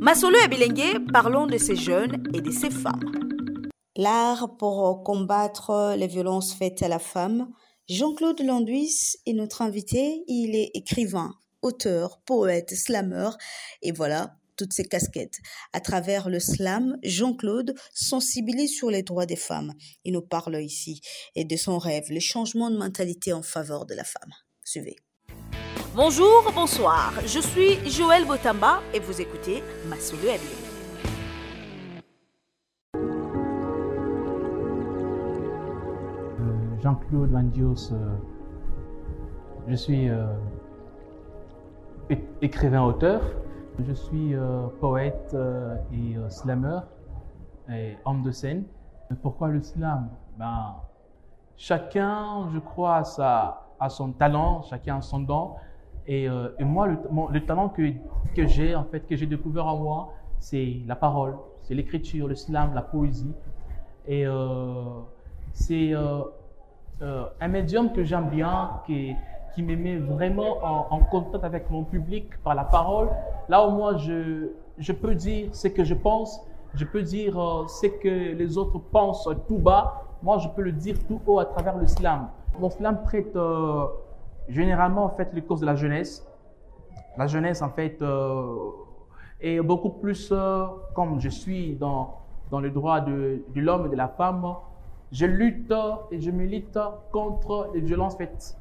Masolo et Bilengue, parlons de ces jeunes et de ces femmes. L'art pour combattre les violences faites à la femme. Jean-Claude Landuis est notre invité. Il est écrivain, auteur, poète, slameur. Et voilà, toutes ces casquettes. À travers le slam, Jean-Claude sensibilise sur les droits des femmes. Il nous parle ici et de son rêve, le changement de mentalité en faveur de la femme. Suivez. Bonjour, bonsoir. Je suis Joël Botamba et vous écoutez Massoulou. Euh, Jean-Claude Van Dios, euh, je suis euh, écrivain-auteur, je suis poète et slammer et homme de scène. Pourquoi le slam? Ben, Chacun, je crois, a, son talent, chacun a son don. Et, moi, le, le, talent que, que j'ai, en fait, que j'ai découvert en moi, c'est la parole, c'est l'écriture, le slam, la poésie. Et c'est euh, euh, un médium que j'aime bien, qui, qui me met vraiment en, contact avec mon public par la parole. Là où moi, je, je peux dire ce que je pense, je peux dire euh, ce que les autres pensent tout bas. Moi, je peux le dire tout haut à travers le slam. Mon slam traite généralement en fait les causes de la jeunesse. La jeunesse en fait est beaucoup plus comme je suis dans dans le droit de, de l'homme et de la femme je lutte et je milite contre les violences faites,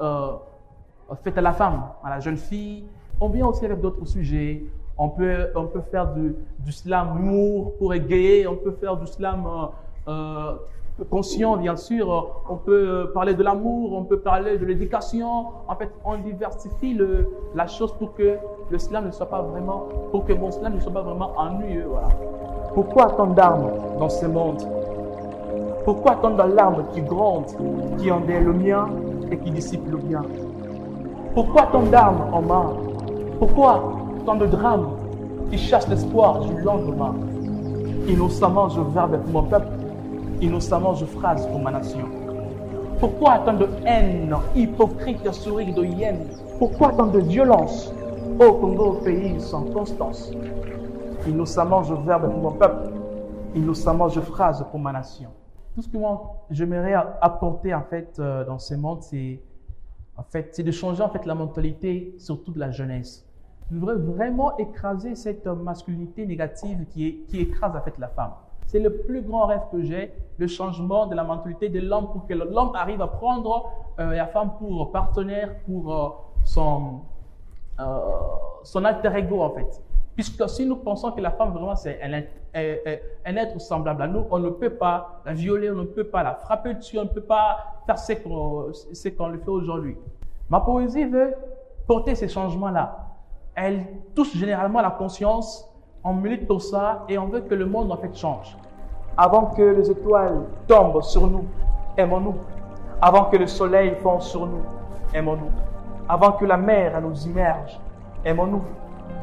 euh, faites à la femme, à la jeune fille. On vient aussi avec d'autres sujets. On peut, on peut faire du, du slam humour pour égayer, on peut faire du slam euh, euh conscient, bien sûr. On peut parler de l'amour, on peut parler de l'éducation. En fait, on diversifie le, la chose pour que le slam ne soit pas vraiment, pour que mon slam ne soit pas vraiment ennuyeux. Voilà. Pourquoi tant d'armes dans ce monde? Pourquoi tant de larmes qui grondent, qui endèrent le mien et qui dissipent le bien Pourquoi tant d'armes en main? Pourquoi tant de drames qui chassent l'espoir du lendemain? Innocemment je verbe pour mon peuple, innocemment je phrase pour ma nation. Pourquoi tant de haine, hypocrite sourire de hyène? Pourquoi tant de violence? Au Congo, pays sans constance. Innocemment je verbe pour mon peuple, innocemment je phrase pour ma nation tout ce que moi j'aimerais apporter en fait euh, dans ce monde, c'est en fait, de changer en fait la mentalité, surtout de la jeunesse. Je voudrais vraiment écraser cette masculinité négative qui, est, qui écrase en fait la femme. C'est le plus grand rêve que j'ai, le changement de la mentalité de l'homme pour que l'homme arrive à prendre euh, la femme pour partenaire, pour euh, son, son alter ego en fait. Puisque si nous pensons que la femme vraiment c'est un, être semblable à nous, on ne peut pas la violer, on ne peut pas la frapper dessus, on ne peut pas faire ce qu'on le fait aujourd'hui. Ma poésie veut porter ces changements-là. Elle touche généralement la conscience, on milite pour ça et on veut que le monde en fait change. Avant que les étoiles tombent sur nous, aimons-nous. Avant que le soleil fonde sur nous, aimons-nous. Avant que la mer nous immerge, aimons-nous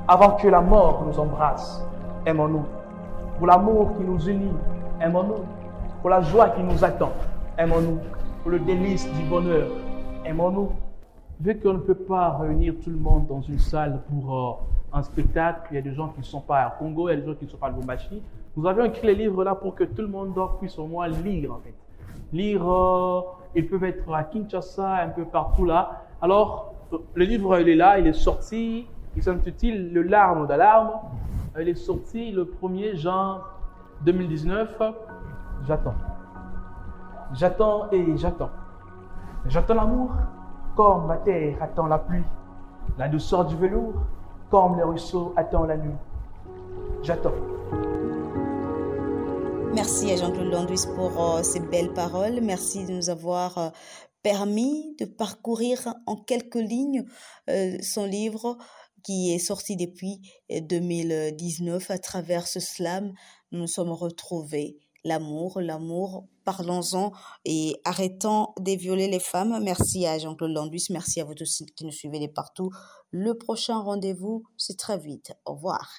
avant que la mort nous embrasse. Aimons-nous. Pour l'amour qui nous unit, aimons-nous. Pour la joie qui nous attend, aimons-nous. Pour le délice du bonheur, aimons-nous. Vu qu'on ne peut pas réunir tout le monde dans une salle pour euh, un spectacle, il y a des gens qui ne sont pas à Congo, il y a des gens qui ne sont pas à Lubumbashi. Nous avions écrit les livres là pour que tout le monde puisse au moins lire en fait. Lire, euh, ils peuvent être à Kinshasa, un peu partout là. Alors, le livre il est là, il est sorti, il s'intitule Le larme d'alarme. Elle est sortie le 1er juin 2019. J'attends. J'attends et j'attends. J'attends l'amour comme ma terre attend la pluie. La douceur du velours comme le ruisseau attend la nuit. J'attends. Merci à Jean-Claude Landuis pour euh, ces belles paroles. Merci de nous avoir euh, permis de parcourir en quelques lignes euh, son livre qui est sorti depuis 2019 à travers ce slam. Nous nous sommes retrouvés. L'amour, l'amour, parlons-en et arrêtons de violer les femmes. Merci à Jean-Claude Landuis, merci à vous tous qui nous suivez de partout. Le prochain rendez-vous, c'est très vite. Au revoir.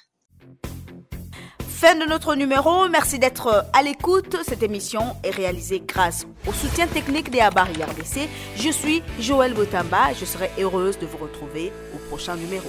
Fin de notre numéro. Merci d'être à l'écoute. Cette émission est réalisée grâce au soutien technique des Abari RDC. Je suis Joël Botamba. Je serai heureuse de vous retrouver au prochain numéro.